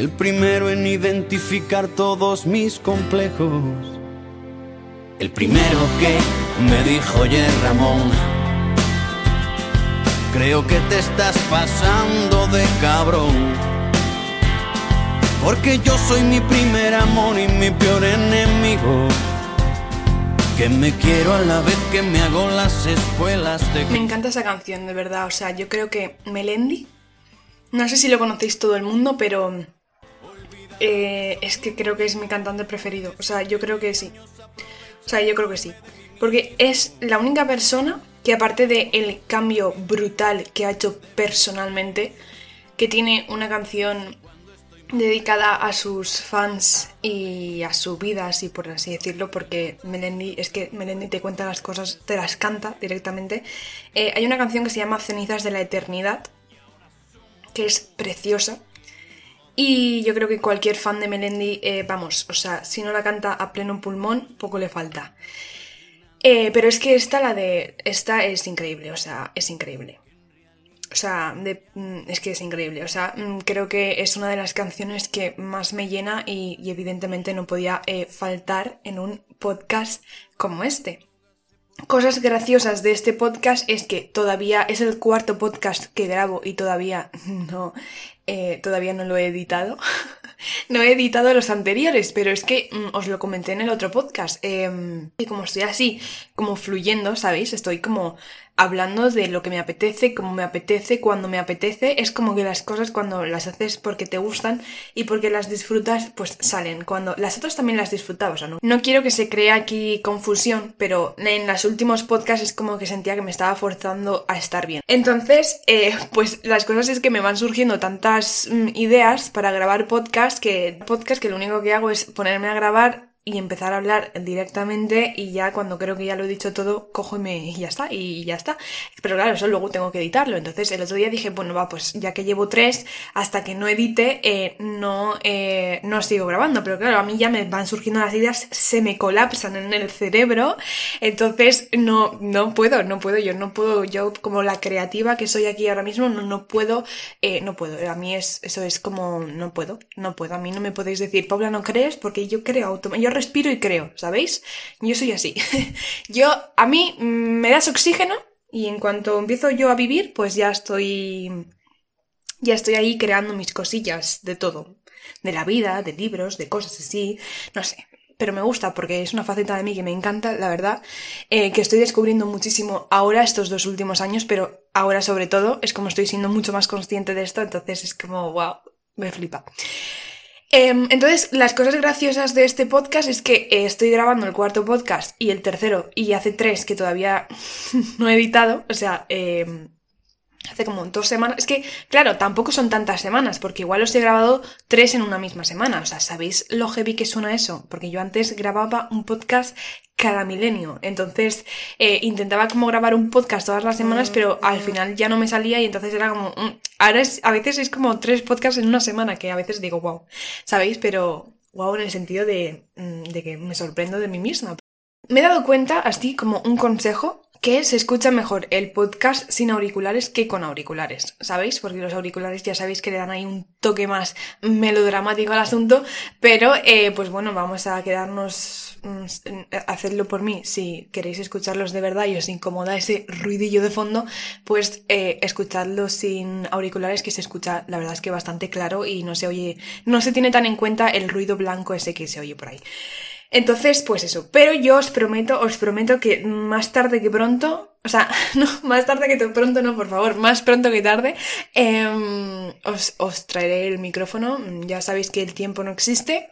el primero en identificar todos mis complejos. El primero que me dijo, oye Ramón, creo que te estás pasando de cabrón. Porque yo soy mi primer amor y mi peor enemigo. Que me quiero a la vez que me hago las espuelas de... Me encanta esa canción, de verdad. O sea, yo creo que Melendi, no sé si lo conocéis todo el mundo, pero eh, es que creo que es mi cantante preferido. O sea, yo creo que sí. O sea, yo creo que sí. Porque es la única persona que aparte del el cambio brutal que ha hecho personalmente, que tiene una canción dedicada a sus fans y a su vida, así por así decirlo, porque Melendi, es que Melendi te cuenta las cosas, te las canta directamente. Eh, hay una canción que se llama Cenizas de la Eternidad, que es preciosa. Y yo creo que cualquier fan de Melendi, eh, vamos, o sea, si no la canta a pleno pulmón, poco le falta. Eh, pero es que esta, la de. Esta es increíble, o sea, es increíble. O sea, mm, es que es increíble. O sea, mm, creo que es una de las canciones que más me llena y, evidentemente no podía eh, faltar en un podcast como este. Cosas graciosas de este podcast es que todavía es el cuarto podcast que grabo y todavía no, eh, todavía no lo he editado. no he editado los anteriores, pero es que mm, os lo comenté en el otro podcast. Em, y como estoy así, como fluyendo, ¿sabéis? Estoy como hablando de lo que me apetece, como me apetece, cuando me apetece. Es como que las cosas cuando las haces porque te gustan y porque las disfrutas, pues salen. Cuando las otras también las disfrutaba, o sea, no, no quiero que se crea aquí confusión, pero en los últimos podcasts es como que sentía que me estaba forzando a estar bien. Entonces, eh, pues las cosas es que me van surgiendo tantas mm, ideas para grabar podcast que podcast que lo único que hago es ponerme a grabar y empezar a hablar directamente y ya cuando creo que ya lo he dicho todo, cojo y, me, y ya está, y ya está. Pero claro, eso luego tengo que editarlo. Entonces el otro día dije, bueno, va, pues ya que llevo tres, hasta que no edite, eh, no, eh, no sigo grabando. Pero claro, a mí ya me van surgiendo las ideas, se me colapsan en el cerebro. Entonces no, no puedo, no puedo, yo no puedo, yo como la creativa que soy aquí ahora mismo, no, no puedo, eh, no puedo. A mí es, eso es como, no puedo, no puedo. A mí no me podéis decir, Paula, no crees, porque yo creo automáticamente respiro y creo, ¿sabéis? Yo soy así. yo, a mí me das oxígeno y en cuanto empiezo yo a vivir, pues ya estoy, ya estoy ahí creando mis cosillas de todo. De la vida, de libros, de cosas así, no sé. Pero me gusta porque es una faceta de mí que me encanta, la verdad, eh, que estoy descubriendo muchísimo ahora, estos dos últimos años, pero ahora sobre todo es como estoy siendo mucho más consciente de esto, entonces es como, wow, me flipa. Em, entonces, las cosas graciosas de este podcast es que eh, estoy grabando el cuarto podcast y el tercero, y hace tres que todavía no he editado, o sea, em, hace como dos semanas. Es que, claro, tampoco son tantas semanas, porque igual os he grabado tres en una misma semana. O sea, ¿sabéis lo heavy que suena eso? Porque yo antes grababa un podcast cada milenio. Entonces, eh, intentaba como grabar un podcast todas las semanas, pero al final ya no me salía y entonces era como... Mm, ahora es, a veces es como tres podcasts en una semana, que a veces digo, wow, ¿sabéis? Pero wow en el sentido de, mm, de que me sorprendo de mí misma. Me he dado cuenta, así como un consejo, que se escucha mejor el podcast sin auriculares que con auriculares, ¿sabéis? Porque los auriculares ya sabéis que le dan ahí un toque más melodramático al asunto, pero eh, pues bueno, vamos a quedarnos, mm, hacerlo por mí. Si queréis escucharlos de verdad y os incomoda ese ruidillo de fondo, pues eh, escuchadlo sin auriculares que se escucha, la verdad es que bastante claro y no se oye, no se tiene tan en cuenta el ruido blanco ese que se oye por ahí. Entonces, pues eso. Pero yo os prometo, os prometo que más tarde que pronto, o sea, no, más tarde que pronto no, por favor, más pronto que tarde, em, os, os, traeré el micrófono. Ya sabéis que el tiempo no existe,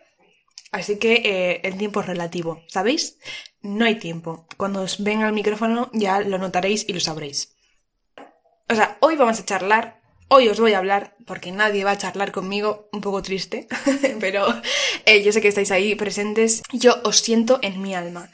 así que eh, el tiempo es relativo, ¿sabéis? No hay tiempo. Cuando os venga el micrófono ya lo notaréis y lo sabréis. O sea, hoy vamos a charlar Hoy os voy a hablar, porque nadie va a charlar conmigo, un poco triste, pero eh, yo sé que estáis ahí presentes, yo os siento en mi alma.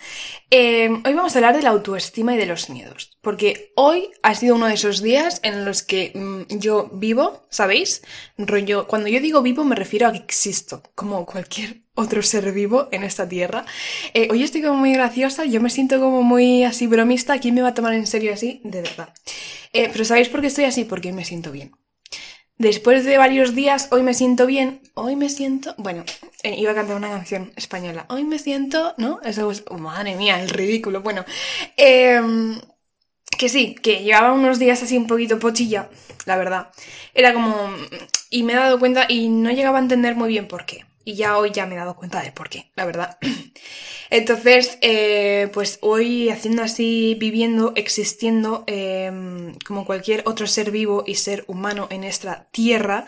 Eh, hoy vamos a hablar de la autoestima y de los miedos, porque hoy ha sido uno de esos días en los que mm, yo vivo, ¿sabéis? Rollo, cuando yo digo vivo me refiero a que existo, como cualquier otro ser vivo en esta tierra. Eh, hoy estoy como muy graciosa, yo me siento como muy así bromista, ¿quién me va a tomar en serio así? De verdad. pero ¿sabéis por qué estoy así? Porque me siento bien. Después de varios días, hoy me siento bien, hoy me siento, bueno, eh, iba a cantar una canción española, hoy me siento, ¿no? Eso es, oh, madre mía, el ridículo, bueno, em, que sí, que llevaba unos días así un poquito pochilla, la verdad. Era como, y me he dado cuenta y no llegaba a entender muy bien por qué. Y ya hoy ya me he dado cuenta de por qué, la verdad. Entonces, eh, pues hoy haciendo así, viviendo, existiendo em, como cualquier otro ser vivo y ser humano en esta tierra,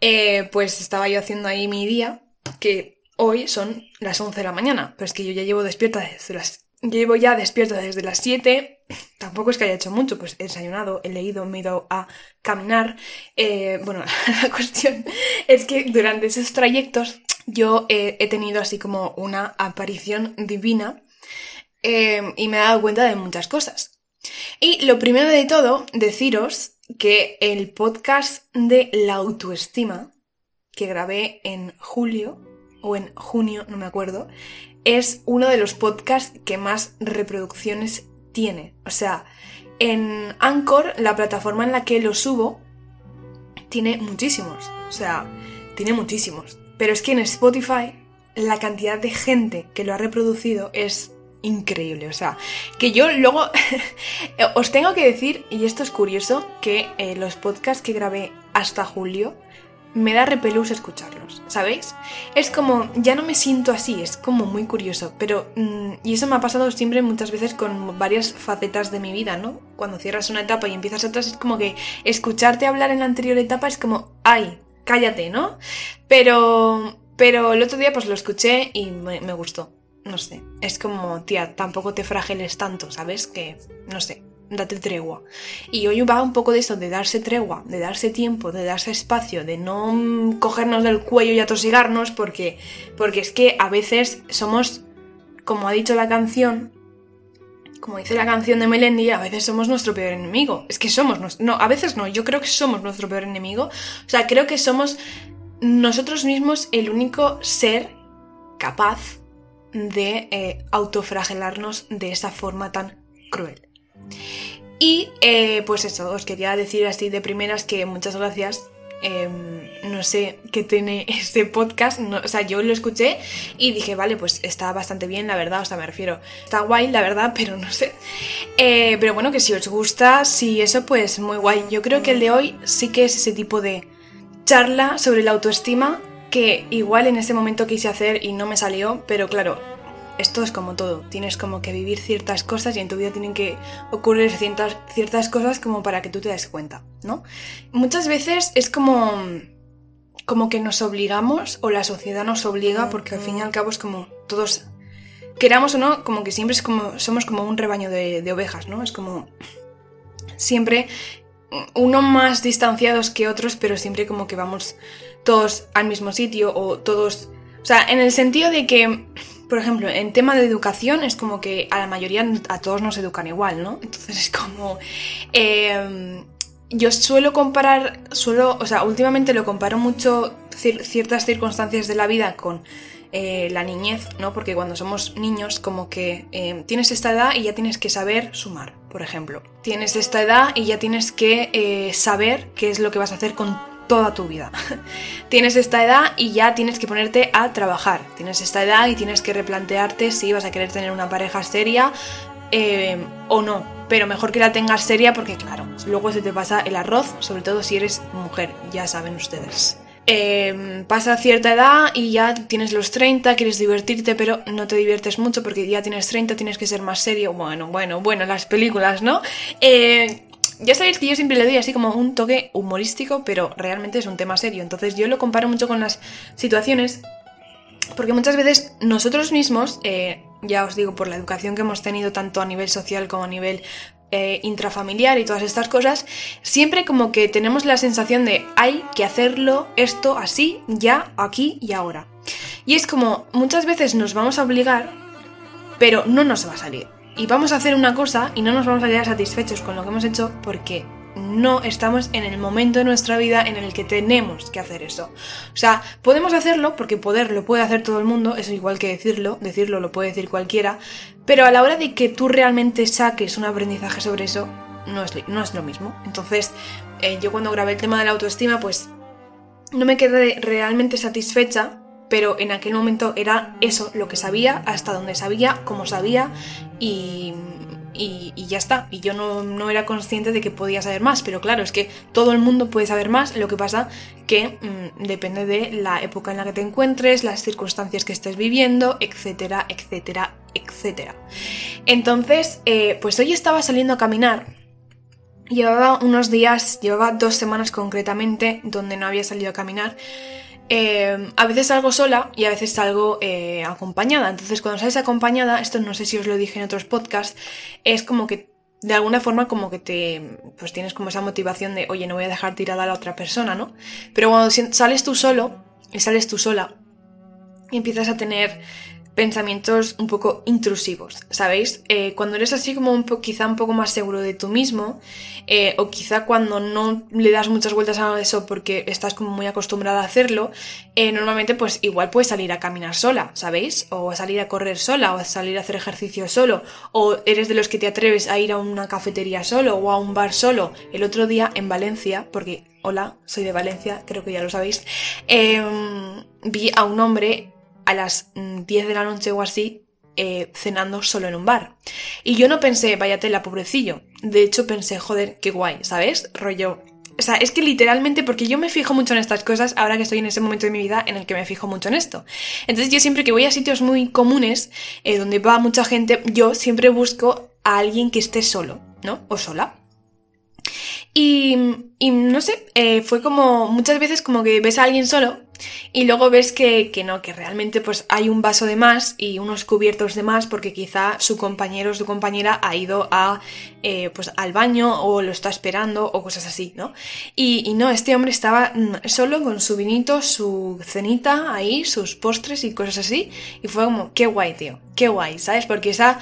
eh, pues estaba yo haciendo ahí mi día, que hoy son las 11 de la mañana, pero es que yo ya llevo despierta desde las... Llevo ya despierta desde las 7, tampoco es que haya hecho mucho, pues he desayunado, he leído, me he ido a caminar. Eh, bueno, la cuestión es que durante esos trayectos yo eh, he tenido así como una aparición divina eh, y me he dado cuenta de muchas cosas. Y lo primero de todo, deciros que el podcast de la autoestima que grabé en julio o en junio, no me acuerdo, es uno de los podcasts que más reproducciones tiene. O sea, en Anchor, la plataforma en la que lo subo, tiene muchísimos. O sea, tiene muchísimos. Pero es que en Spotify la cantidad de gente que lo ha reproducido es increíble. O sea, que yo luego os tengo que decir, y esto es curioso, que eh, los podcasts que grabé hasta julio me da repelús escucharlos, ¿sabéis? Es como, ya no me siento así, es como muy curioso, pero... Mm, y eso me ha pasado siempre muchas veces con varias facetas de mi vida, ¿no? Cuando cierras una etapa y empiezas otra, es como que escucharte hablar en la anterior etapa es como, ay, cállate, ¿no? Pero, pero el otro día pues lo escuché y me, gustó. No sé, es como, tía, tampoco te frageles tanto, ¿sabes? Que, no sé, date tregua. Y hoy va un poco de eso, de darse tregua, de darse tiempo, de darse espacio, de no cogernos del cuello y atosigarnos, porque, porque es que a veces somos, como ha dicho la canción, como dice la canción de Melendi, a veces somos nuestro peor enemigo. Es que somos, no, a veces no, yo creo que somos nuestro peor enemigo. O sea, creo que somos nosotros mismos el único ser capaz de eh, autofragelarnos de esa forma tan cruel. Y eh, pues eso, os quería decir así de primeras que muchas gracias Em, no sé qué tiene ese podcast, o sea, yo lo escuché y dije, vale, pues está bastante bien, la verdad, o sea, me refiero, está guay, la verdad, pero no sé. Eh, pero bueno, que si os gusta, si eso, pues muy guay. Yo creo que el de hoy sí que es ese tipo de charla sobre la autoestima que igual en ese momento quise hacer y no me salió, pero claro, esto es como todo, tienes como que vivir ciertas cosas y en tu vida tienen que ocurrir ciertas, ciertas cosas como para que tú te des cuenta, ¿no? Muchas veces es como, como que nos obligamos o la sociedad nos obliga porque al fin y al cabo es como todos, queramos o no, como que siempre es como, somos como un rebaño de, de ovejas, ¿no? Es como siempre uno más distanciados que otros, pero siempre como que vamos todos al mismo sitio o todos... O sea, en el sentido de que por ejemplo, en tema de educación es como que a la mayoría, a todos nos educan igual, ¿no? Entonces es como... Em, yo suelo comparar, suelo, o sea, últimamente lo comparo mucho ciertas circunstancias de la vida con eh, la niñez, ¿no? Porque cuando somos niños, como que em, tienes esta edad y ya tienes que saber sumar, por ejemplo. Tienes esta edad y ya tienes que eh, saber qué es lo que vas a hacer con toda tu vida. tienes esta edad y ya tienes que ponerte a trabajar. Tienes esta edad y tienes que replantearte si vas a querer tener una pareja seria eh, o no. Pero mejor que la tengas seria porque claro, luego se te pasa el arroz, sobre todo si eres mujer, ya saben ustedes. Eh, pasa cierta edad y ya tienes los 30, quieres divertirte, pero no te diviertes mucho porque ya tienes 30, tienes que ser más serio. Bueno, bueno, bueno, las películas, ¿no? Eh, ya sabéis que yo siempre le doy así como un toque humorístico, pero realmente es un tema serio. Entonces yo lo comparo mucho con las situaciones, porque muchas veces nosotros mismos, eh, ya os digo, por la educación que hemos tenido tanto a nivel social como a nivel eh, intrafamiliar y todas estas cosas, siempre como que tenemos la sensación de hay que hacerlo esto así, ya, aquí y ahora. Y es como muchas veces nos vamos a obligar, pero no nos va a salir y vamos a hacer una cosa y no nos vamos a quedar satisfechos con lo que hemos hecho porque no estamos en el momento de nuestra vida en el que tenemos que hacer eso. O sea, podemos hacerlo porque poder lo puede hacer todo el mundo, eso igual que decirlo, decirlo lo puede decir cualquiera, pero a la hora de que tú realmente saques un aprendizaje sobre eso, no es, no es lo mismo. Entonces, eh, yo cuando grabé el tema de la autoestima, pues no me quedé realmente satisfecha, pero en aquel momento era eso, lo que sabía, hasta donde sabía, como sabía y, ya está. Y yo no, era consciente de que podía saber más, pero claro, es que todo el mundo puede saber más, lo que pasa que mm, depende de la época en la que te encuentres, las circunstancias que estés viviendo, etcétera, etcétera, etcétera. Entonces, eh, pues hoy estaba saliendo a caminar Llevaba unos días, llevaba dos semanas concretamente, donde no había salido a caminar. Eh, a veces salgo sola y a veces salgo eh, acompañada. Entonces, cuando sales acompañada, esto no sé si os lo dije en otros podcasts, es como que de alguna forma como que te pues tienes como esa motivación de, oye, no voy a dejar tirada a la otra persona, ¿no? Pero cuando sales tú solo y sales tú sola y empiezas a tener pensamientos un poco intrusivos, ¿sabéis? Eh, cuando eres así como un quizá un poco más seguro de tú mismo, eh, o quizá cuando no le das muchas vueltas a eso porque estás como muy acostumbrada a hacerlo, eh, normalmente pues igual puedes salir a caminar sola, ¿sabéis? O a salir a correr sola, o a salir a hacer ejercicio solo, o eres de los que te atreves a ir a una cafetería solo o a un bar solo. El otro día en Valencia, porque hola, soy de Valencia, creo que ya lo sabéis, em, vi a un hombre a las 10 mm, de la noche o así eh, cenando solo en un bar. Y yo no pensé, vaya tela, pobrecillo. De hecho pensé, joder, qué guay, ¿sabes? Rollo. O sea, es que literalmente, porque yo me fijo mucho en estas cosas ahora que estoy en ese momento de mi vida en el que me fijo mucho en esto. Entonces yo siempre que voy a sitios muy comunes, eh, donde va mucha gente, yo siempre busco a alguien que esté solo, ¿no? O sola. Y, y no sé, eh, fue como muchas veces como que ves a alguien solo y luego ves que, que, no, que realmente pues hay un vaso de más y unos cubiertos de más porque quizá su compañero o su compañera ha ido a, eh, pues, al baño o lo está esperando o cosas así, ¿no? Y, y, no, este hombre estaba mm, solo con su vinito, su cenita ahí, sus postres y cosas así y fue como, qué guay, tío, qué guay, ¿sabes? Porque esa...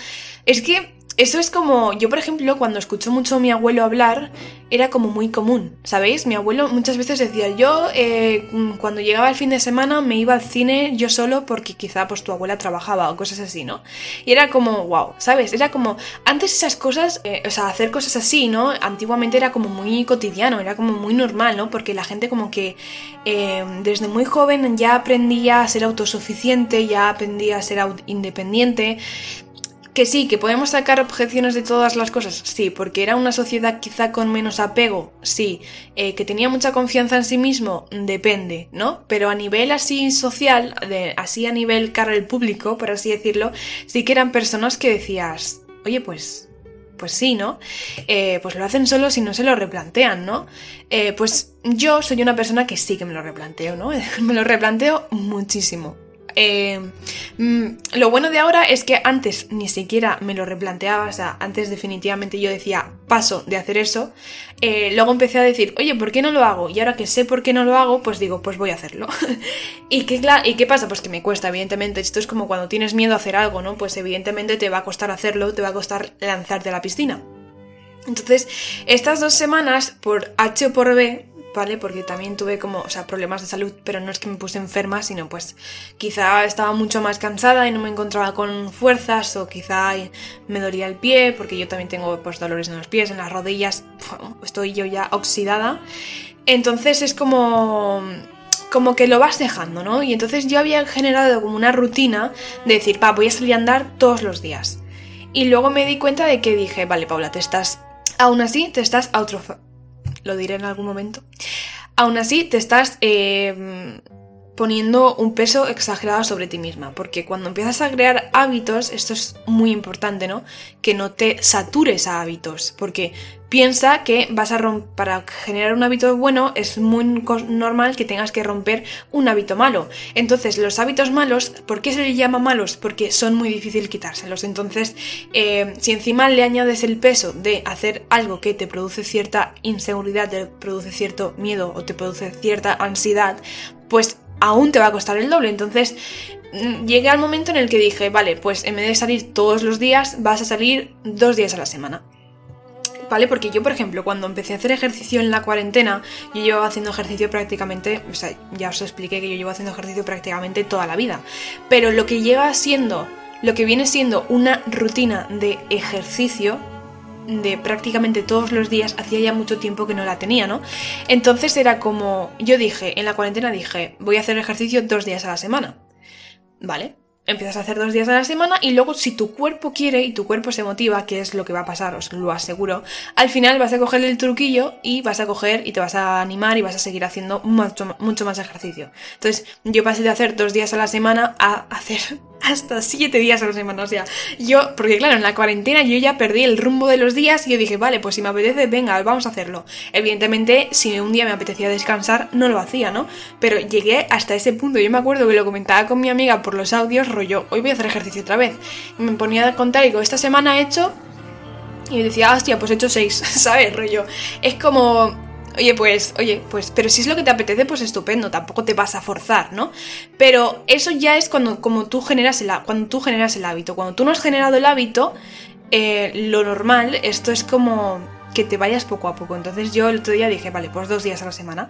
Es que eso es como, yo por ejemplo, cuando escucho mucho a mi abuelo hablar, era como muy común, ¿sabéis? Mi abuelo muchas veces decía, yo eh, cuando llegaba el fin de semana me iba al cine yo solo porque quizá pues tu abuela trabajaba o cosas así, ¿no? Y era como, wow, ¿sabes? Era como, antes esas cosas, eh, o sea, hacer cosas así, ¿no? Antiguamente era como muy cotidiano, era como muy normal, ¿no? Porque la gente como que eh, desde muy joven ya aprendía a ser autosuficiente, ya aprendía a ser independiente, que sí, que podemos sacar objeciones de todas las cosas, sí, porque era una sociedad quizá con menos apego, sí, eh, que tenía mucha confianza en sí mismo, depende, ¿no? Pero a nivel así social, de, así a nivel cara al público, por así decirlo, sí que eran personas que decías, oye, pues, pues sí, ¿no? Eh, pues lo hacen solo si no se lo replantean, ¿no? Eh, pues yo soy una persona que sí que me lo replanteo, ¿no? me lo replanteo muchísimo. Eh, mm, lo bueno de ahora es que antes ni siquiera me lo replanteaba, o sea, antes definitivamente yo decía paso de hacer eso. Eh, luego empecé a decir, oye, ¿por qué no lo hago? Y ahora que sé por qué no lo hago, pues digo, pues voy a hacerlo. ¿Y, qué, ¿Y qué pasa? Pues que me cuesta, evidentemente. Esto es como cuando tienes miedo a hacer algo, ¿no? Pues evidentemente te va a costar hacerlo, te va a costar lanzarte a la piscina. Entonces, estas dos semanas, por H o por B, Porque también tuve como, o sea, problemas de salud, pero no es que me puse enferma, sino pues quizá estaba mucho más cansada y no me encontraba con fuerzas o quizá me dolía el pie, porque yo también tengo pues dolores en los pies, en las rodillas, estoy yo ya oxidada. Entonces es como como que lo vas dejando, ¿no? Y entonces yo había generado como una rutina de decir, pa, voy a salir a andar todos los días. Y luego me di cuenta de que dije, vale, Paula, te estás, aún así, te estás lo diré en algún momento. Aún así, te estás eh, poniendo un peso exagerado sobre ti misma, porque cuando empiezas a crear hábitos, esto es muy importante, ¿no? Que no te satures a hábitos, porque piensa que vas a romper, para generar un hábito bueno es muy normal que tengas que romper un hábito malo. Entonces, los hábitos malos, ¿por qué se les llama malos? Porque son muy difícil quitárselos. Entonces, eh, si encima le añades el peso de hacer algo que te produce cierta inseguridad, te produce cierto miedo o te produce cierta ansiedad, pues aún te va a costar el doble. Entonces, mm, llegué al momento en el que dije, vale, pues en vez de salir todos los días, vas a salir dos días a la semana. ¿vale? Porque yo, por ejemplo, cuando empecé a hacer ejercicio en la cuarentena, yo llevaba haciendo ejercicio prácticamente, o sea, ya os expliqué que yo llevo haciendo ejercicio prácticamente toda la vida. Pero lo que llega siendo, lo que viene siendo una rutina de ejercicio, de prácticamente todos los días, hacía ya mucho tiempo que no la tenía, ¿no? Entonces era como, yo dije, en la cuarentena dije, voy a hacer ejercicio dos días a la semana. ¿Vale? Empiezas a hacer dos días a la semana y luego si tu cuerpo quiere y tu cuerpo se motiva, que es lo que va a pasar, os lo aseguro, al final vas a coger el truquillo y vas a coger y te vas a animar y vas a seguir haciendo mucho, mucho más ejercicio. Entonces yo pasé de hacer dos días a la semana a hacer hasta siete días a la semana. O sea, yo, porque claro, en la cuarentena yo ya perdí el rumbo de los días y yo dije, vale, pues si me apetece, venga, vamos a hacerlo. Evidentemente, si un día me apetecía descansar, no lo hacía, ¿no? Pero llegué hasta ese punto. Yo me acuerdo que lo comentaba con mi amiga por los audios, rollo, hoy voy a hacer ejercicio otra vez. Y me ponía a contar y digo, esta semana he hecho. Y decía, hostia, pues he hecho seis, ¿sabes? Rollo. Es como Oye, pues, oye, pues, pero si es lo que te apetece, pues estupendo, tampoco te vas a forzar, ¿no? Pero eso ya es cuando, como tú generas el, hábito. Cuando tú no has generado el hábito, eh, lo normal, esto es como que te vayas poco a poco. Entonces yo el otro día dije, vale, pues dos días a la semana.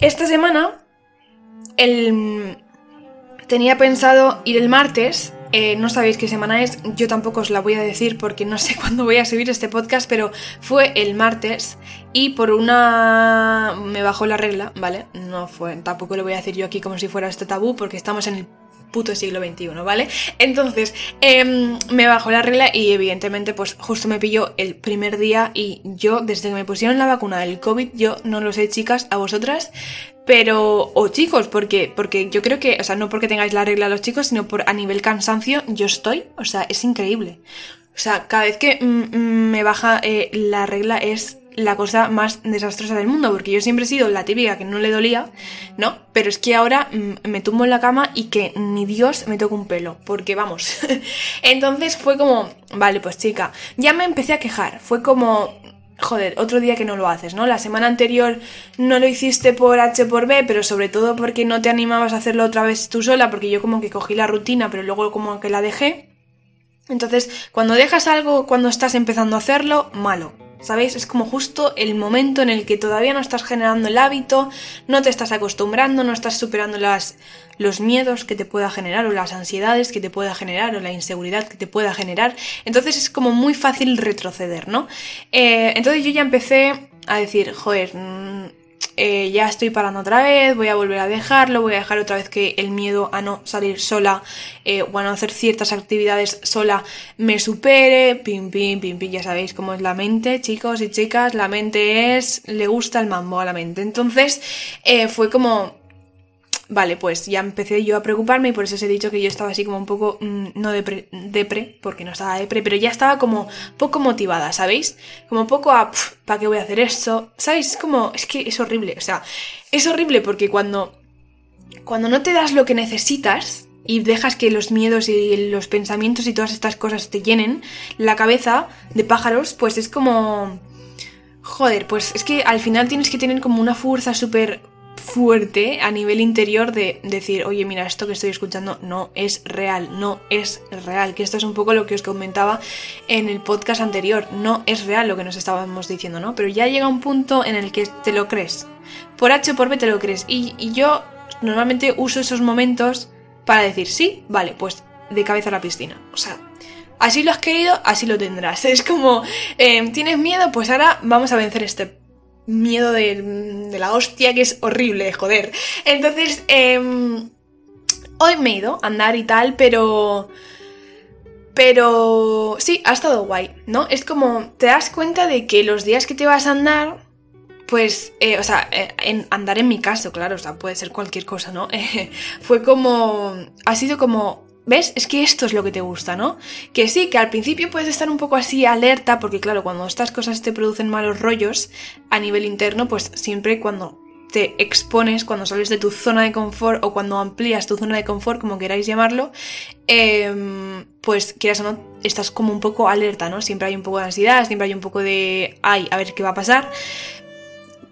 Esta semana, el, tenía pensado ir el martes eh, no sabéis qué semana es, yo tampoco os la voy a decir porque no sé cuándo voy a subir este podcast, pero fue el martes y por una... me bajó la regla, ¿vale? No fue, tampoco lo voy a decir yo aquí como si fuera este tabú porque estamos en el puto siglo XXI, ¿vale? Entonces, em, me bajó la regla y evidentemente pues justo me pilló el primer día y yo desde que me pusieron la vacuna del COVID, yo no lo sé chicas, a vosotras, pero, o chicos, porque, porque yo creo que, o sea, no porque tengáis la regla los chicos, sino por a nivel cansancio, yo estoy, o sea, es increíble. O sea, cada vez que mm, mm, me baja eh, la regla es la cosa más desastrosa del mundo, porque yo siempre he sido la típica que no le dolía, ¿no? Pero es que ahora mm, me tumbo en la cama y que ni Dios me toque un pelo, porque vamos. Entonces fue como, vale, pues chica, ya me empecé a quejar, fue como, joder, otro día que no lo haces, ¿no? La semana anterior no lo hiciste por H por B, pero sobre todo porque no te animabas a hacerlo otra vez tú sola, porque yo como que cogí la rutina, pero luego como que la dejé. Entonces, cuando dejas algo, cuando estás empezando a hacerlo, malo. ¿Sabéis? Es como justo el momento en el que todavía no estás generando el hábito, no te estás acostumbrando, no estás superando las, los miedos que te pueda generar o las ansiedades que te pueda generar o la inseguridad que te pueda generar. Entonces es como muy fácil retroceder, ¿no? Eh, entonces yo ya empecé a decir, joder, mm, eh, ya estoy parando otra vez, voy a volver a dejarlo, voy a dejar otra vez que el miedo a no salir sola eh, o a no hacer ciertas actividades sola me supere, pim, pim, pim, pim, ya sabéis cómo es la mente, chicos y chicas, la mente es, le gusta el mambo a la mente. Entonces eh, fue como, Vale, pues ya empecé yo a preocuparme y por eso os he dicho que yo estaba así como un poco, mm, no depre, depre, porque no estaba depre, pero ya estaba como poco motivada, ¿sabéis? Como poco a, ¿para qué voy a hacer esto? ¿Sabéis? Es como, es que es horrible, o sea, es horrible porque cuando, cuando no te das lo que necesitas y dejas que los miedos y los pensamientos y todas estas cosas te llenen la cabeza de pájaros, pues es como... Joder, pues es que al final tienes que tener como una fuerza súper fuerte a nivel interior de decir, oye, mira, esto que estoy escuchando no es real, no es real, que esto es un poco lo que os comentaba en el podcast anterior, no es real lo que nos estábamos diciendo, ¿no? Pero ya llega un punto en el que te lo crees, por H o por B te lo crees, y, yo normalmente uso esos momentos para decir, sí, vale, pues de cabeza a la piscina, o sea... Así lo has querido, así lo tendrás. Es como, eh, ¿tienes miedo? Pues ahora vamos a vencer este miedo de, la hostia que es horrible, joder. Entonces, em, hoy me he ido a andar y tal, pero... Pero sí, ha estado guay, ¿no? Es como, te das cuenta de que los días que te vas a andar, pues, eh, o sea, eh, andar en mi caso, claro, o sea, puede ser cualquier cosa, ¿no? fue como, ha sido como ¿Ves? Es que esto es lo que te gusta, ¿no? Que sí, que al principio puedes estar un poco así alerta, porque claro, cuando estas cosas te producen malos rollos a nivel interno, pues siempre cuando te expones, cuando sales de tu zona de confort o cuando amplías tu zona de confort, como queráis llamarlo, em, pues quieras o no, estás como un poco alerta, ¿no? Siempre hay un poco de ansiedad, siempre hay un poco de, ay, a ver qué va a pasar.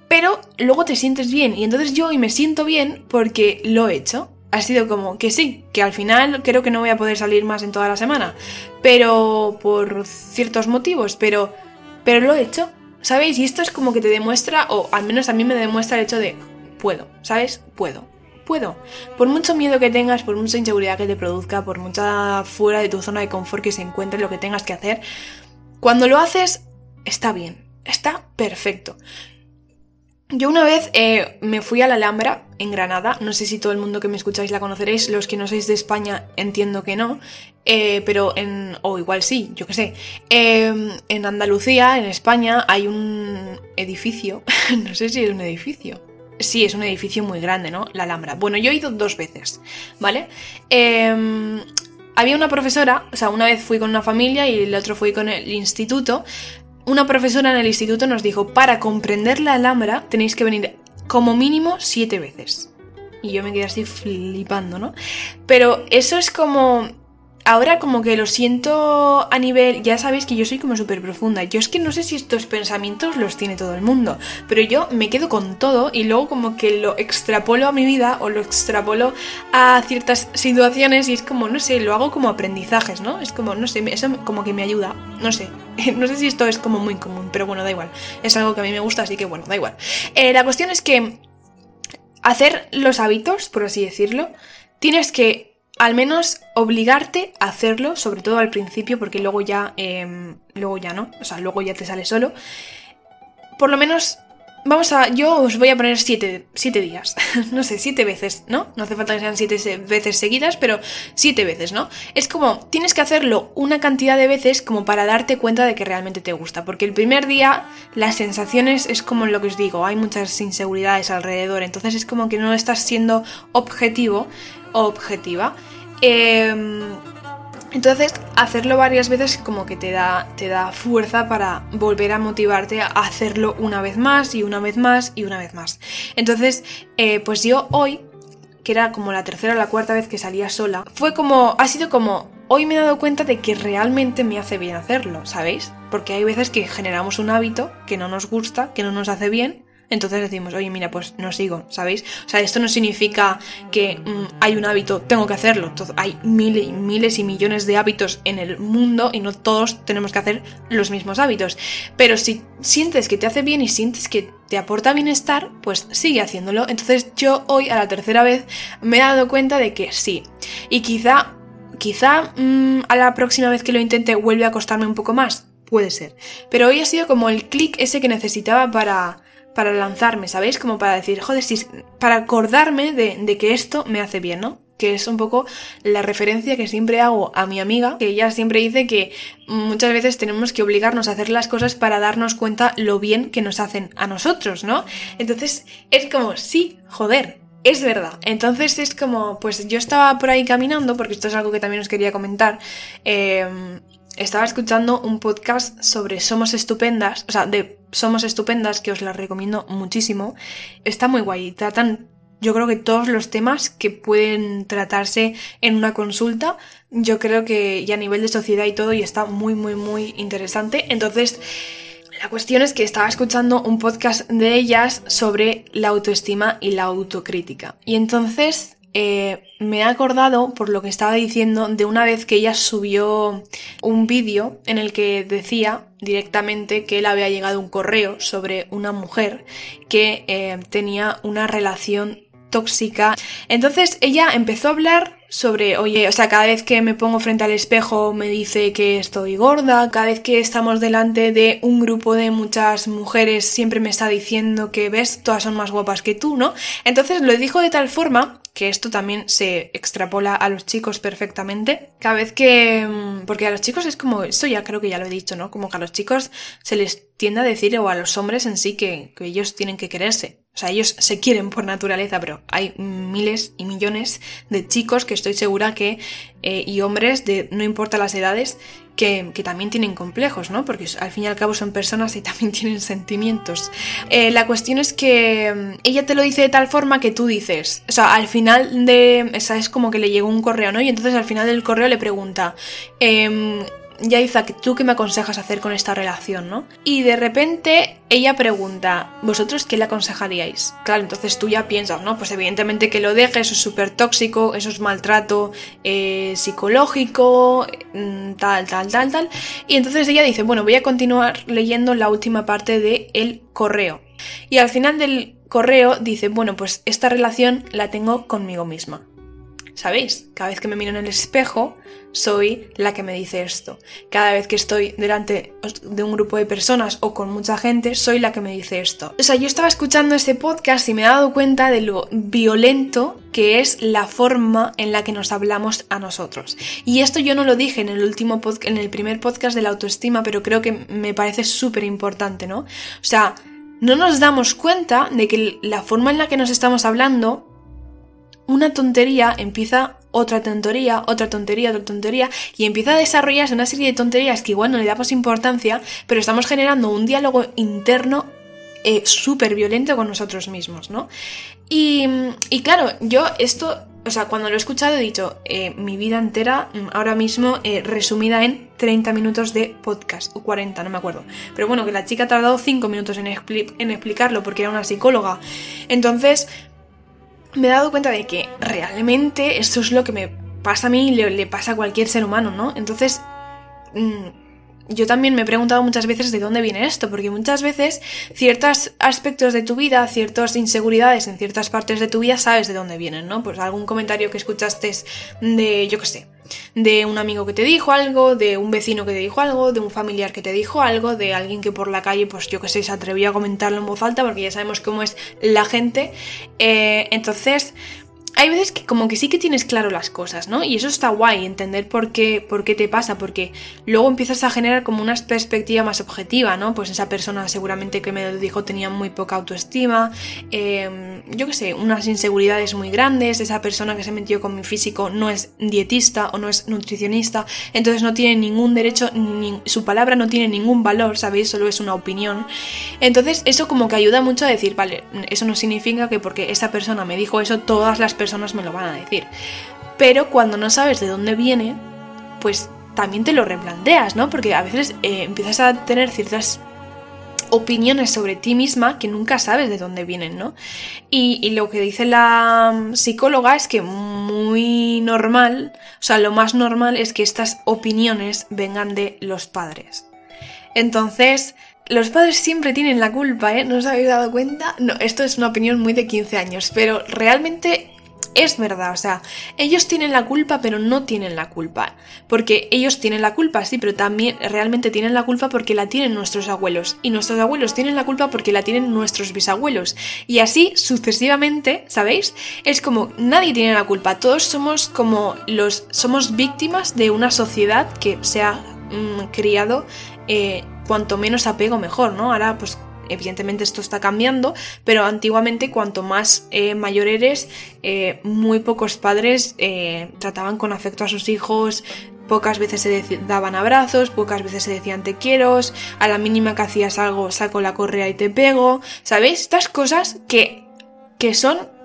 Pero luego te sientes bien y entonces yo hoy me siento bien porque lo he hecho ha sido como que sí, que al final creo que no voy a poder salir más en toda la semana, pero por ciertos motivos, pero pero lo he hecho, ¿sabéis? Y esto es como que te demuestra o al menos a mí me demuestra el hecho de puedo, ¿sabes? Puedo. Puedo. Por mucho miedo que tengas, por mucha inseguridad que te produzca, por mucha fuera de tu zona de confort que se encuentre lo que tengas que hacer, Cuando lo haces, está bien, está perfecto. Yo una vez eh, me fui a la Alhambra, en Granada, no sé si todo el mundo que me escucháis la conoceréis, los que no sois de España entiendo que no, eh, pero en... o igual sí, yo qué sé. Em, en Andalucía, en España, hay un edificio, no sé si es un edificio, sí, es un edificio muy grande, ¿no? La Alhambra. Bueno, yo he ido dos veces, ¿vale? Había una profesora, o sea, una vez fui con una familia y el otro fui con el instituto, una profesora en el instituto nos dijo, para comprender la Alhambra tenéis que venir como mínimo siete veces. Y yo me quedé así flipando, ¿no? Pero eso es como ahora como que lo siento a nivel, ya sabéis que yo soy como súper profunda, yo es que no sé si estos pensamientos los tiene todo el mundo, pero yo me quedo con todo y luego como que lo extrapolo a mi vida o lo extrapolo a ciertas situaciones y es como, no sé, lo hago como aprendizajes, ¿no? Es como, no sé, eso como que me ayuda, no sé, no sé si esto es como muy común, pero bueno, da igual, es algo que a mí me gusta, así que bueno, da igual. Eh, la cuestión es que hacer los hábitos, por así decirlo, tienes que al menos obligarte a hacerlo, sobre todo al principio, porque luego ya, em, luego ya no, o sea, luego ya te sale solo. Por lo menos, vamos a, yo os voy a poner siete, siete días, no sé, siete veces, ¿no? No hace falta que sean siete veces seguidas, pero siete veces, ¿no? Es como, tienes que hacerlo una cantidad de veces como para darte cuenta de que realmente te gusta, porque el primer día las sensaciones es como lo que os digo, hay muchas inseguridades alrededor, entonces es como que no estás siendo objetivo objetiva. Em, entonces, hacerlo varias veces como que te da, te da fuerza para volver a motivarte a hacerlo una vez más y una vez más y una vez más. Entonces, eh, pues yo hoy, que era como la tercera o la cuarta vez que salía sola, fue como, ha sido como, hoy me he dado cuenta de que realmente me hace bien hacerlo, ¿sabéis? Porque hay veces que generamos un hábito que no nos gusta, que no nos hace bien, entonces decimos, oye, mira, pues no sigo, ¿sabéis? O sea, esto no significa que mm, hay un hábito, tengo que hacerlo. hay miles y miles y millones de hábitos en el mundo y no todos tenemos que hacer los mismos hábitos. Pero si sientes que te hace bien y sientes que te aporta bienestar, pues sigue haciéndolo. Entonces yo hoy, a la tercera vez, me he dado cuenta de que sí. Y quizá, quizá mm, a la próxima vez que lo intente vuelve a costarme un poco más. Puede ser. Pero hoy ha sido como el clic ese que necesitaba para para lanzarme, ¿sabéis? Como para decir, joder, si, para acordarme de, que esto me hace bien, ¿no? que es un poco la referencia que siempre hago a mi amiga, que ella siempre dice que muchas veces tenemos que obligarnos a hacer las cosas para darnos cuenta lo bien que nos hacen a nosotros, ¿no? Entonces es como, sí, joder, es verdad. Entonces es como, pues yo estaba por ahí caminando, porque esto es algo que también os quería comentar, eh, estaba escuchando un podcast sobre Somos Estupendas, o sea, de Somos Estupendas, que os la recomiendo muchísimo. Está muy guay, tratan yo creo que todos los temas que pueden tratarse en una consulta, yo creo que ya a nivel de sociedad y todo, y está muy, muy, muy interesante. Entonces, la cuestión es que estaba escuchando un podcast de ellas sobre la autoestima y la autocrítica. Y entonces eh, me he acordado, por lo que estaba diciendo, de una vez que ella subió un vídeo en el que decía directamente que le había llegado un correo sobre una mujer que eh, tenía una relación tóxica. Entonces ella empezó a hablar sobre, oye, o sea, cada vez que me pongo frente al espejo me dice que estoy gorda, cada vez que estamos delante de un grupo de muchas mujeres siempre me está diciendo que ves, todas son más guapas que tú, ¿no? Entonces lo dijo de tal forma que esto también se extrapola a los chicos perfectamente. Cada vez que... Mm, porque a los chicos es como... Esto ya creo que ya lo he dicho, ¿no? Como que a los chicos se les tiende a decir, o a los hombres en sí, que, que ellos tienen que quererse. O sea, ellos se quieren por naturaleza, pero hay miles y millones de chicos que estoy segura que, eh, y hombres de no importa las edades, que, también tienen complejos, ¿no? Porque al fin y al cabo son personas y también tienen sentimientos. Eh, la cuestión es que mm, ella te lo dice de tal forma que tú dices, o sea, al final de, esa es como que le llegó un correo, ¿no? Y entonces al final del correo le pregunta, eh, Yaiza, ¿tú qué me aconsejas hacer con esta relación, no? Y de repente ella pregunta, ¿vosotros qué le aconsejaríais? Claro, entonces tú ya piensas, ¿no? Pues evidentemente que lo deje, eso es súper tóxico, eso es maltrato eh, psicológico, mm, tal, tal, tal, tal. Y entonces ella dice, bueno, voy a continuar leyendo la última parte del el correo. Y al final del correo dice, bueno, pues esta relación la tengo conmigo misma. ¿Sabéis? Cada vez que me miro en el espejo, soy la que me dice esto. Cada vez que estoy delante de un grupo de personas o con mucha gente, soy la que me dice esto. O sea, yo estaba escuchando este podcast y me he dado cuenta de lo violento que es la forma en la que nos hablamos a nosotros. Y esto yo no lo dije en el último en el primer podcast de la autoestima, pero creo que me parece súper importante, ¿no? O sea, no nos damos cuenta de que la forma en la que nos estamos hablando una tontería empieza otra tontería, otra tontería, otra tontería, y empieza a desarrollarse una serie de tonterías que igual no le damos importancia, pero estamos generando un diálogo interno eh, súper violento con nosotros mismos, ¿no? Y, y, claro, yo esto, o sea, cuando lo he escuchado he dicho, eh, mi vida entera, mm, ahora mismo, eh, resumida en 30 minutos de podcast, o 40, no me acuerdo. Pero bueno, que la chica ha tardado 5 minutos en, en explicarlo porque era una psicóloga. Entonces, me he dado cuenta de que realmente esto es lo que me pasa a mí y le, pasa a cualquier ser humano, ¿no? Entonces, mm, yo también me he preguntado muchas veces de dónde viene esto, porque muchas veces ciertos aspectos de tu vida, ciertas inseguridades en ciertas partes de tu vida, sabes de dónde vienen, ¿no? Pues algún comentario que escuchaste de, yo qué sé, de un amigo que te dijo algo, de un vecino que te dijo algo, de un familiar que te dijo algo, de alguien que por la calle, pues yo que sé, se atrevió a comentarlo en voz alta, porque ya sabemos cómo es la gente. Eh, entonces, hay veces que como que sí que tienes claro las cosas, ¿no? Y eso está guay, entender por qué, por qué te pasa, porque luego empiezas a generar como una perspectiva más objetiva, ¿no? Pues esa persona seguramente que me lo dijo tenía muy poca autoestima, em, yo qué sé, unas inseguridades muy grandes, esa persona que se metió con mi físico no es dietista o no es nutricionista, entonces no tiene ningún derecho, su palabra no tiene ningún valor, ¿sabéis? Solo es una opinión. Entonces eso como que ayuda mucho a decir, vale, eso no significa que porque esa persona me dijo eso, todas las personas personas me lo van a decir. Pero cuando no sabes de dónde viene, pues también te lo replanteas, ¿no? Porque a veces eh, empiezas a tener ciertas opiniones sobre ti misma que nunca sabes de dónde vienen, ¿no? Y, y, lo que dice la psicóloga es que muy normal, o sea, lo más normal es que estas opiniones vengan de los padres. Entonces, los padres siempre tienen la culpa, ¿eh? ¿No os habéis dado cuenta? No, esto es una opinión muy de 15 años, pero realmente es verdad, o sea, ellos tienen la culpa, pero no tienen la culpa. Porque ellos tienen la culpa, sí, pero también realmente tienen la culpa porque la tienen nuestros abuelos. Y nuestros abuelos tienen la culpa porque la tienen nuestros bisabuelos. Y así sucesivamente, ¿sabéis? Es como nadie tiene la culpa. Todos somos como los. somos víctimas de una sociedad que se ha mm, criado. Eh, cuanto menos apego mejor, ¿no? Ahora pues Evidentemente esto está cambiando, pero antiguamente cuanto más eh, mayor eres, eh, muy pocos padres eh, trataban con afecto a sus hijos, pocas veces se daban abrazos, pocas veces se decían te quiero, a la mínima que hacías algo saco la correa y te pego, ¿sabéis? Estas cosas que, que son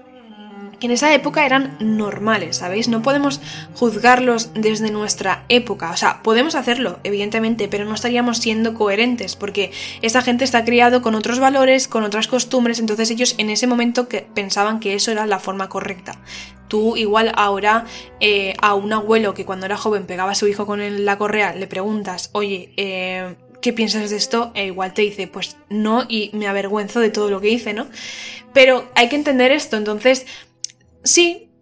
en esa época eran normales, ¿sabéis? No podemos juzgarlos desde nuestra época, o sea, podemos hacerlo, evidentemente, pero no estaríamos siendo coherentes, porque esa gente está criado con otros valores, con otras costumbres, entonces ellos en ese momento que pensaban que eso era la forma correcta. Tú igual ahora eh, a un abuelo que cuando era joven pegaba a su hijo con la correa, le preguntas, oye, eh, ¿qué piensas de esto? E igual te dice, pues no, y me avergüenzo de todo lo que hice, ¿no? Pero hay que entender esto, entonces sí,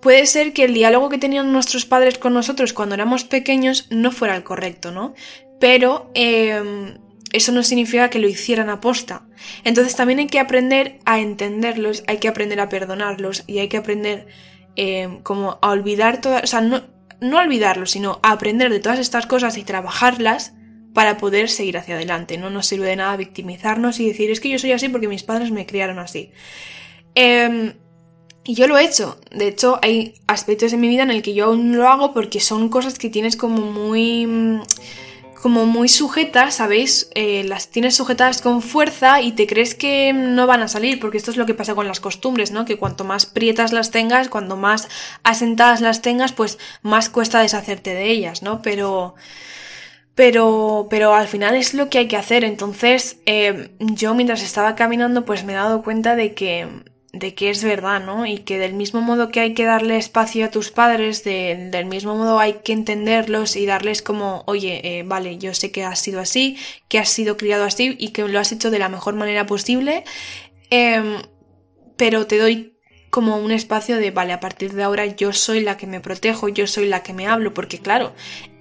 puede ser que el diálogo que tenían nuestros padres con nosotros cuando éramos pequeños no fuera el correcto, ¿no? Pero em, eso no significa que lo hicieran a posta. Entonces también hay que aprender a entenderlos, hay que aprender a perdonarlos y hay que aprender em, como a olvidar todas, o sea, no, no olvidarlos, sino a aprender de todas estas cosas y trabajarlas para poder seguir hacia adelante. No nos sirve de nada victimizarnos y decir es que yo soy así porque mis padres me criaron así. Eh, y yo lo he hecho. De hecho, hay aspectos en mi vida en el que yo aún lo hago porque son cosas que tienes como muy como muy sujetas, ¿sabéis? Eh, las tienes sujetadas con fuerza y te crees que no van a salir, porque esto es lo que pasa con las costumbres, ¿no? Que cuanto más prietas las tengas, cuanto más asentadas las tengas, pues más cuesta deshacerte de ellas, ¿no? Pero... Pero, pero al final es lo que hay que hacer. Entonces, eh, yo mientras estaba caminando, pues me he dado cuenta de que de que es verdad, ¿no? Y que del mismo modo que hay que darle espacio a tus padres, del mismo modo hay que entenderlos y darles como, oye, eh, vale, yo sé que has sido así, que has sido criado así y que lo has hecho de la mejor manera posible, em, pero te doy como un espacio de, vale, a partir de ahora yo soy la que me protejo, yo soy la que me hablo, porque claro,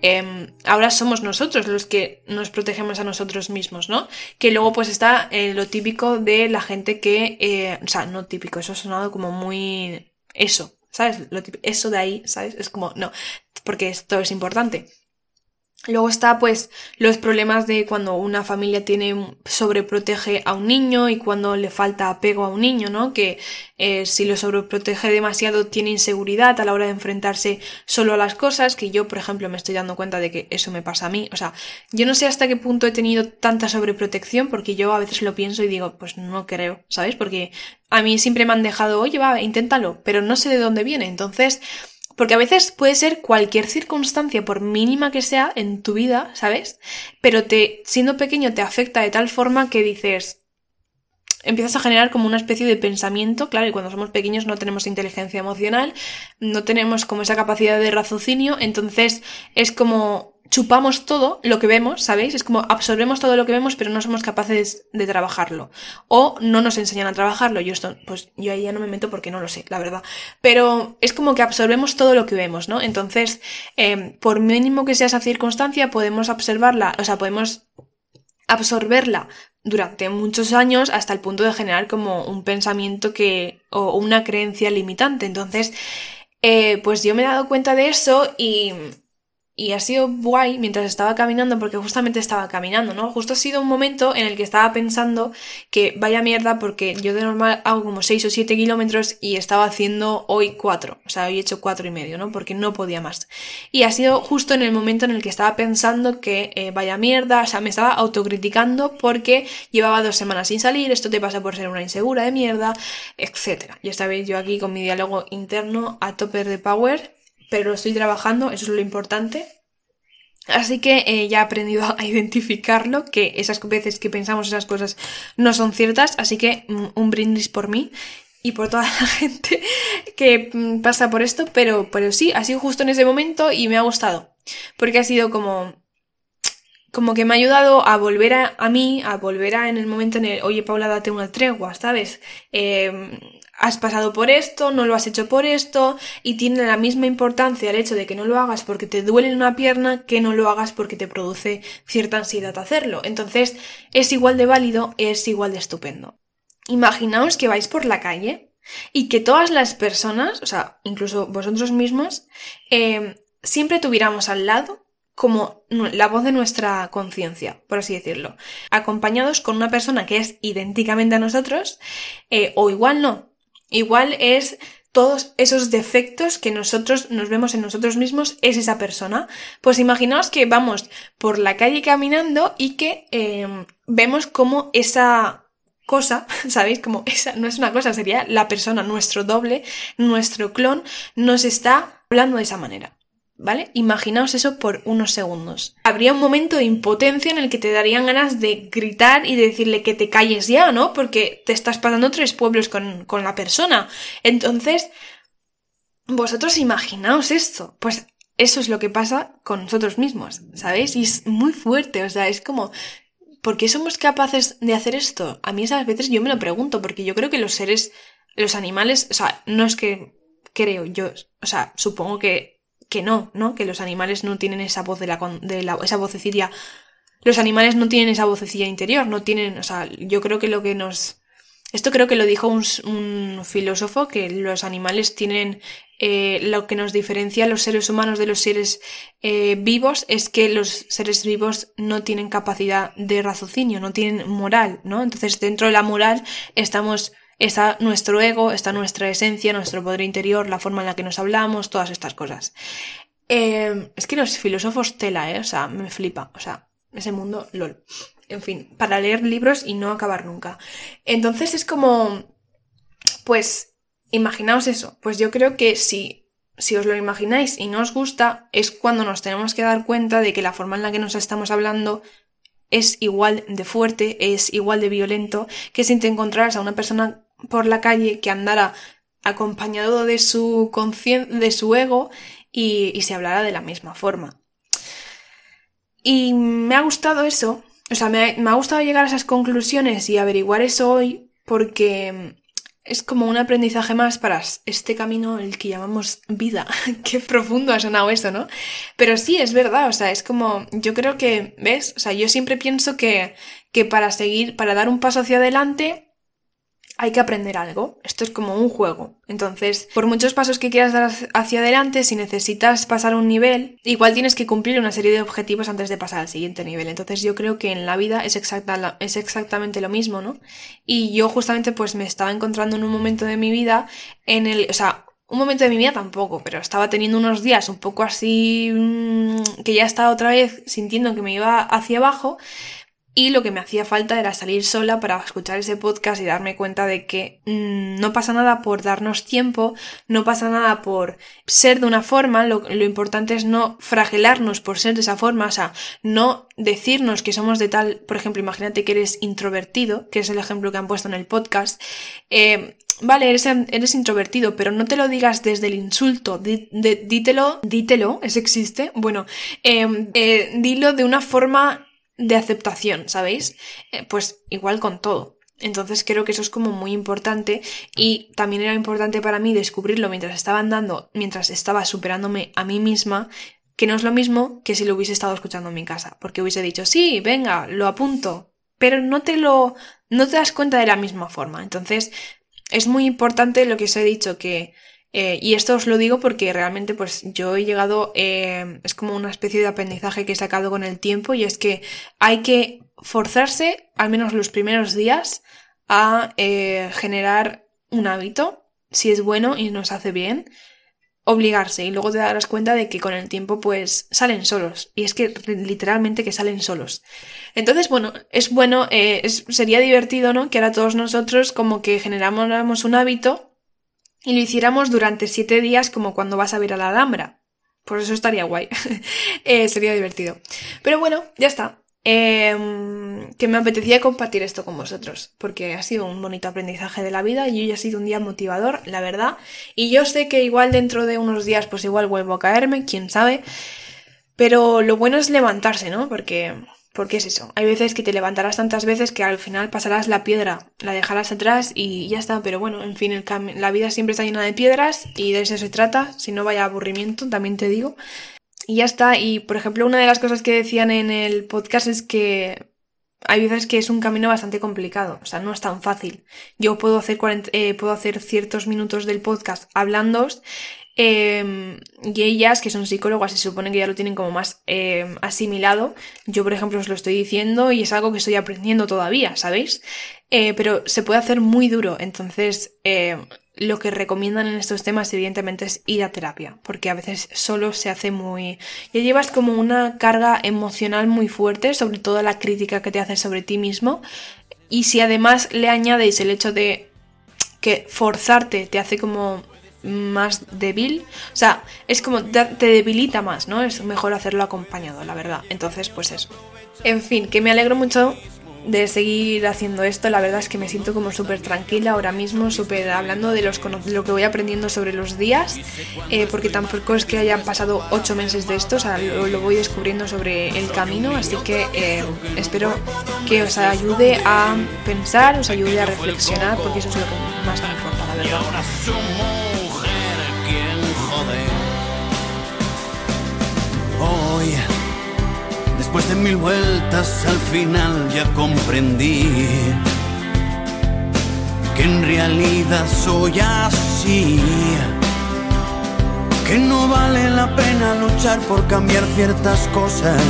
em, ahora somos nosotros los que nos protegemos a nosotros mismos, ¿no? Que luego pues está eh, lo típico de la gente que, eh, o sea, no típico, eso ha sonado como muy eso, ¿sabes? Lo eso de ahí, ¿sabes? Es como, no, porque esto es importante. Luego está pues los problemas de cuando una familia tiene sobreprotege a un niño y cuando le falta apego a un niño, ¿no? Que eh, si lo sobreprotege demasiado tiene inseguridad a la hora de enfrentarse solo a las cosas, que yo por ejemplo me estoy dando cuenta de que eso me pasa a mí. O sea, yo no sé hasta qué punto he tenido tanta sobreprotección porque yo a veces lo pienso y digo, pues no creo, ¿sabes? Porque a mí siempre me han dejado, oye, va, inténtalo, pero no sé de dónde viene. Entonces, porque a veces puede ser cualquier circunstancia, por mínima que sea, en tu vida, ¿sabes? Pero te, siendo pequeño te afecta de tal forma que dices, empiezas a generar como una especie de pensamiento, claro, y cuando somos pequeños no tenemos inteligencia emocional, no tenemos como esa capacidad de raciocinio, entonces es como chupamos todo lo que vemos, ¿sabéis? Es como absorbemos todo lo que vemos, pero no somos capaces de trabajarlo. O no nos enseñan a trabajarlo. Yo esto, pues yo ahí ya no me meto porque no lo sé, la verdad. Pero es como que absorbemos todo lo que vemos, ¿no? Entonces, em, por mínimo que sea esa circunstancia, podemos observarla, o sea, podemos absorberla durante muchos años hasta el punto de generar como un pensamiento que, o una creencia limitante. Entonces, eh, pues yo me he dado cuenta de eso y y ha sido guay mientras estaba caminando, porque justamente estaba caminando, ¿no? Justo ha sido un momento en el que estaba pensando que vaya mierda, porque yo de normal hago como 6 o 7 kilómetros y estaba haciendo hoy 4. O sea, hoy he hecho 4 y medio, ¿no? Porque no podía más. Y ha sido justo en el momento en el que estaba pensando que eh, vaya mierda, o sea, me estaba autocriticando porque llevaba dos semanas sin salir, esto te pasa por ser una insegura de mierda, etc. Y esta vez yo aquí con mi diálogo interno a tope de power pero lo estoy trabajando, eso es lo importante. Así que eh, ya he aprendido a identificarlo, que esas veces que pensamos esas cosas no son ciertas, así que mm, un brindis por mí y por toda la gente que mm, pasa por esto, pero, pero sí, ha sido justo en ese momento y me ha gustado, porque ha sido como como que me ha ayudado a volver a, mí, a volver a en el momento en el, oye Paula, date una tregua, ¿sabes? Eh, has pasado por esto, no lo has hecho por esto, y tiene la misma importancia el hecho de que no lo hagas porque te duele una pierna que no lo hagas porque te produce cierta ansiedad hacerlo. Entonces, es igual de válido, es igual de estupendo. Imaginaos que vais por la calle y que todas las personas, o sea, incluso vosotros mismos, eh, siempre tuviéramos al lado como la voz de nuestra conciencia, por así decirlo, acompañados con una persona que es idénticamente a nosotros, eh, o igual no, Igual es todos esos defectos que nosotros nos vemos en nosotros mismos es esa persona. Pues imaginaos que vamos por la calle caminando y que em, vemos como esa cosa, ¿sabéis? Como esa no es una cosa, sería la persona, nuestro doble, nuestro clon, nos está hablando de esa manera. ¿Vale? Imaginaos eso por unos segundos. Habría un momento de impotencia en el que te darían ganas de gritar y de decirle que te calles ya, ¿no? Porque te estás pasando tres pueblos con, con la persona. Entonces, vosotros imaginaos esto. Pues eso es lo que pasa con nosotros mismos, ¿sabéis? Y es muy fuerte, o sea, es como, ¿por qué somos capaces de hacer esto? A mí esas veces yo me lo pregunto, porque yo creo que los seres, los animales, o sea, no es que creo, yo, o sea, supongo que que no, ¿no? Que los animales no tienen esa voz de la, de la esa vocecilla. Los animales no tienen esa vocecilla interior, no tienen, o sea, yo creo que lo que nos... Esto creo que lo dijo un, filósofo, que los animales tienen eh, lo que nos diferencia los seres humanos de los seres eh, vivos es que los seres vivos no tienen capacidad de raciocinio, no tienen moral, ¿no? Entonces dentro de la moral estamos está nuestro ego, está nuestra esencia, nuestro poder interior, la forma en la que nos hablamos, todas estas cosas. Eh, es que los filósofos tela, ¿eh? O sea, me flipa. O sea, ese mundo, lol. En fin, para leer libros y no acabar nunca. Entonces es como, pues, imaginaos eso. Pues yo creo que si, si os lo imagináis y no os gusta, es cuando nos tenemos que dar cuenta de que la forma en la que nos estamos hablando es igual de fuerte, es igual de violento que si te encontraras a una persona por la calle que andara acompañado de su de su ego y, se hablara de la misma forma. Y me ha gustado eso, o sea, me ha, gustado llegar a esas conclusiones y averiguar eso hoy porque es como un aprendizaje más para este camino, el que llamamos vida. Qué profundo ha sonado eso, ¿no? Pero sí, es verdad, o sea, es como, yo creo que, ¿ves? O sea, yo siempre pienso que, que para seguir, para dar un paso hacia adelante, hay que aprender algo. Esto es como un juego. Entonces, por muchos pasos que quieras dar hacia adelante, si necesitas pasar un nivel, igual tienes que cumplir una serie de objetivos antes de pasar al siguiente nivel. Entonces, yo creo que en la vida es, exacta, es exactamente lo mismo, ¿no? Y yo justamente pues me estaba encontrando en un momento de mi vida en el, o sea, un momento de mi vida tampoco, pero estaba teniendo unos días un poco así mm, que ya estaba otra vez sintiendo que me iba hacia abajo, y lo que me hacía falta era salir sola para escuchar ese podcast y darme cuenta de que mm, no pasa nada por darnos tiempo, no pasa nada por ser de una forma, lo, lo, importante es no fragelarnos por ser de esa forma, o sea, no decirnos que somos de tal, por ejemplo, imagínate que eres introvertido, que es el ejemplo que han puesto en el podcast, eh, vale, eres, eres, introvertido, pero no te lo digas desde el insulto, dítelo, dítelo, ¿es existe? Bueno, eh, eh, dilo de una forma de aceptación, ¿sabéis? Eh, pues igual con todo. Entonces creo que eso es como muy importante y también era importante para mí descubrirlo mientras estaba andando, mientras estaba superándome a mí misma, que no es lo mismo que si lo hubiese estado escuchando en mi casa, porque hubiese dicho, sí, venga, lo apunto, pero no te lo, no te das cuenta de la misma forma. Entonces es muy importante lo que os he dicho, que eh, y esto os lo digo porque realmente pues yo he llegado, eh, es como una especie de aprendizaje que he sacado con el tiempo y es que hay que forzarse, al menos los primeros días, a eh, generar un hábito, si es bueno y nos hace bien, obligarse. Y luego te darás cuenta de que con el tiempo pues salen solos. Y es que literalmente que salen solos. Entonces bueno es bueno sería divertido no que ahora todos nosotros como que generamos un hábito y lo hiciéramos durante siete días como cuando vas a ver a la Alhambra. Por eso estaría guay. Eh, sería divertido. Pero bueno, ya está. Em, que me apetecía compartir esto con vosotros, porque ha sido un bonito aprendizaje de la vida y hoy ha sido un día motivador, la verdad. Y yo sé que igual dentro de unos días pues igual vuelvo a caerme, quién sabe. Pero lo bueno es levantarse, ¿no? Porque porque es eso, hay veces que te levantarás tantas veces que al final pasarás la piedra, la dejarás atrás y ya está, pero bueno, en fin, el la vida siempre está llena de piedras y de eso se trata, si no vaya aburrimiento, también te digo. Y ya está, y por ejemplo, una de las cosas que decían en el podcast es que hay veces que es un camino bastante complicado, o sea, no es tan fácil. Yo puedo hacer, eh, puedo hacer ciertos minutos del podcast hablando eh, y ellas, que son psicólogas, se supone que ya lo tienen como más eh, asimilado. Yo, por ejemplo, os lo estoy diciendo y es algo que estoy aprendiendo todavía, ¿sabéis? Eh, pero se puede hacer muy duro. Entonces, eh, lo que recomiendan en estos temas, evidentemente, es ir a terapia. Porque a veces solo se hace muy. Ya llevas como una carga emocional muy fuerte sobre toda la crítica que te haces sobre ti mismo. Y si además le añades el hecho de que forzarte te hace como más débil. O sea, es como te debilita más, ¿no? Es mejor hacerlo acompañado, la verdad. Entonces, pues eso. En fin, que me alegro mucho de seguir haciendo esto. La verdad es que me siento como súper tranquila ahora mismo, súper hablando de, los, lo que voy aprendiendo sobre los días, eh, porque tampoco es que hayan pasado ocho meses de esto, o sea, lo, voy descubriendo sobre el camino, así que eh, espero que os ayude a pensar, os ayude a reflexionar, porque eso es lo que más me importa, la verdad. Después de mil vueltas al final ya comprendí que en realidad soy así. Que no vale la pena luchar por cambiar ciertas cosas.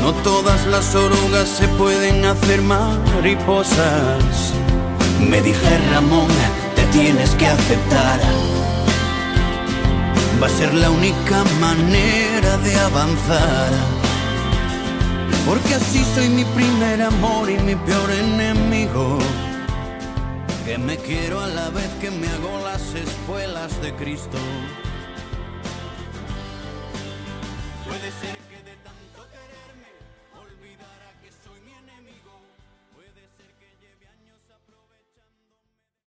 No todas las orugas se pueden hacer mariposas. Me dije Ramón, te tienes que aceptar va a ser la única manera de avanzar. Porque así soy mi primer amor y mi peor enemigo. Que me quiero a la vez que me hago las espuelas de Cristo. Puede ser